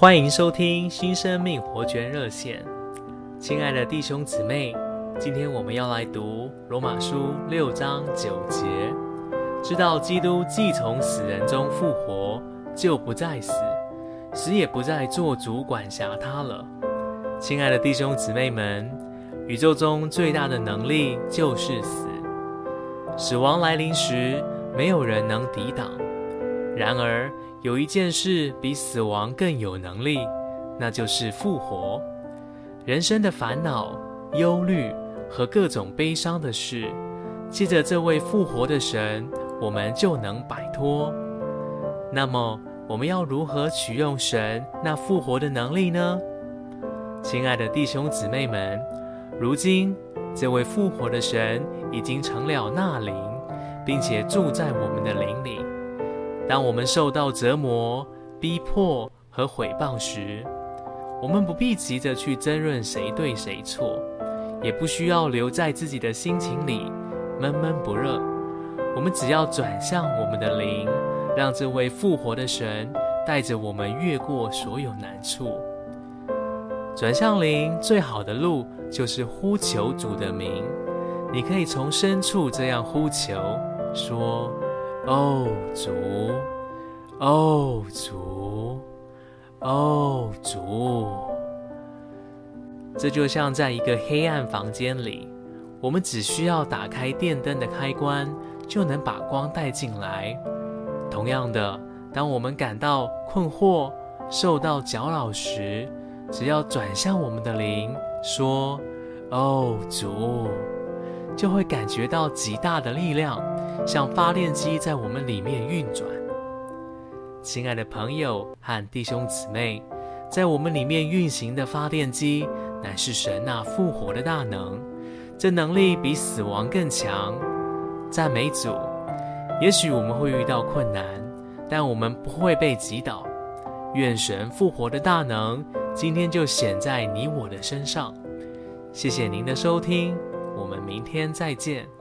欢迎收听新生命活泉热线，亲爱的弟兄姊妹，今天我们要来读罗马书六章九节，知道基督既从死人中复活，就不再死，死也不再做主管辖他了。亲爱的弟兄姊妹们，宇宙中最大的能力就是死，死亡来临时，没有人能抵挡。然而，有一件事比死亡更有能力，那就是复活。人生的烦恼、忧虑和各种悲伤的事，借着这位复活的神，我们就能摆脱。那么，我们要如何取用神那复活的能力呢？亲爱的弟兄姊妹们，如今这位复活的神已经成了那灵，并且住在我们的灵里。当我们受到折磨、逼迫和毁谤时，我们不必急着去争论谁对谁错，也不需要留在自己的心情里闷闷不乐。我们只要转向我们的灵，让这位复活的神带着我们越过所有难处。转向灵最好的路就是呼求主的名。你可以从深处这样呼求，说。哦，主，哦，主，哦，主。这就像在一个黑暗房间里，我们只需要打开电灯的开关，就能把光带进来。同样的，当我们感到困惑、受到搅扰时，只要转向我们的灵，说：“哦，主”，就会感觉到极大的力量。像发电机在我们里面运转，亲爱的朋友和弟兄姊妹，在我们里面运行的发电机乃是神那复活的大能，这能力比死亡更强。赞美主！也许我们会遇到困难，但我们不会被击倒。愿神复活的大能今天就显在你我的身上。谢谢您的收听，我们明天再见。